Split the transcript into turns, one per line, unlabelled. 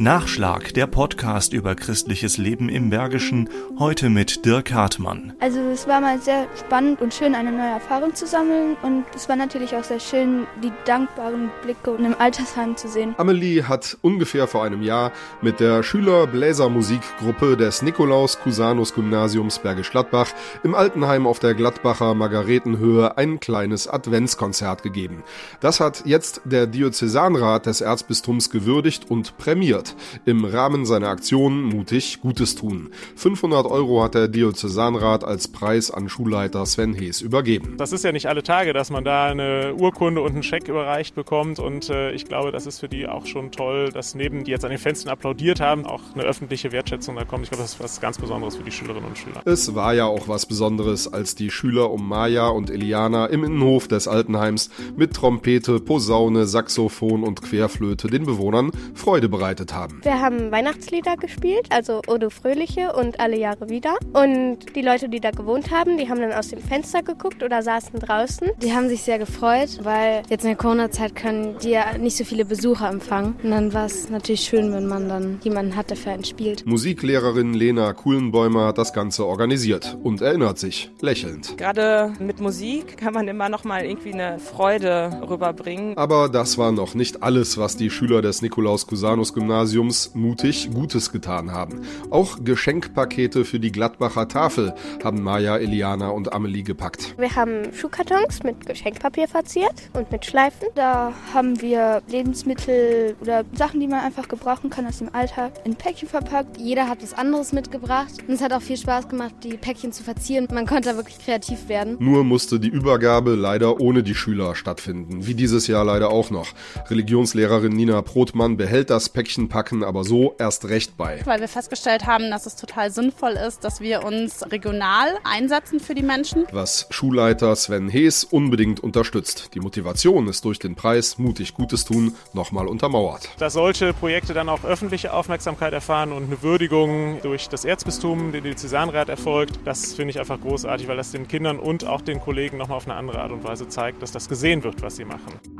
Nachschlag, der Podcast über christliches Leben im Bergischen, heute mit Dirk Hartmann.
Also es war mal sehr spannend und schön, eine neue Erfahrung zu sammeln und es war natürlich auch sehr schön, die dankbaren Blicke im Altersheim zu sehen.
Amelie hat ungefähr vor einem Jahr mit der Schüler-Bläsermusikgruppe des Nikolaus-Cusanus-Gymnasiums Bergisch Gladbach im Altenheim auf der Gladbacher Margaretenhöhe ein kleines Adventskonzert gegeben. Das hat jetzt der Diözesanrat des Erzbistums gewürdigt und prämiert im Rahmen seiner Aktion Mutig Gutes tun. 500 Euro hat der Diözesanrat als Preis an Schulleiter Sven Hees übergeben.
Das ist ja nicht alle Tage, dass man da eine Urkunde und einen Scheck überreicht bekommt und äh, ich glaube, das ist für die auch schon toll, dass neben die jetzt an den Fenstern applaudiert haben, auch eine öffentliche Wertschätzung da kommt. Ich glaube, das ist was ganz Besonderes für die Schülerinnen und Schüler.
Es war ja auch was Besonderes, als die Schüler um Maja und Eliana im Innenhof des Altenheims mit Trompete, Posaune, Saxophon und Querflöte den Bewohnern Freude bereitet haben haben.
Wir haben Weihnachtslieder gespielt, also Odo Fröhliche und Alle Jahre wieder. Und die Leute, die da gewohnt haben, die haben dann aus dem Fenster geguckt oder saßen draußen.
Die haben sich sehr gefreut, weil jetzt in der Corona-Zeit können die ja nicht so viele Besucher empfangen. Und dann war es natürlich schön, wenn man dann jemanden hat, der für einen spielt.
Musiklehrerin Lena Kuhlenbäumer hat das Ganze organisiert und erinnert sich lächelnd.
Gerade mit Musik kann man immer noch mal irgendwie eine Freude rüberbringen.
Aber das war noch nicht alles, was die Schüler des Nikolaus Cusanus Gymnasiums Gymnasiums mutig Gutes getan haben. Auch Geschenkpakete für die Gladbacher Tafel haben Maja, Eliana und Amelie gepackt.
Wir haben Schuhkartons mit Geschenkpapier verziert und mit Schleifen.
Da haben wir Lebensmittel oder Sachen, die man einfach gebrauchen kann aus dem Alltag, in Päckchen verpackt.
Jeder hat was anderes mitgebracht und es hat auch viel Spaß gemacht, die Päckchen zu verzieren. Man konnte da wirklich kreativ werden.
Nur musste die Übergabe leider ohne die Schüler stattfinden, wie dieses Jahr leider auch noch. Religionslehrerin Nina Brotmann behält das Päckchenpapier packen aber so erst recht bei.
Weil wir festgestellt haben, dass es total sinnvoll ist, dass wir uns regional einsetzen für die Menschen.
Was Schulleiter Sven Hees unbedingt unterstützt. Die Motivation ist durch den Preis Mutig Gutes tun nochmal untermauert.
Dass solche Projekte dann auch öffentliche Aufmerksamkeit erfahren und eine Würdigung durch das Erzbistum, den Diözesanrat erfolgt, das finde ich einfach großartig, weil das den Kindern und auch den Kollegen nochmal auf eine andere Art und Weise zeigt, dass das gesehen wird, was sie machen.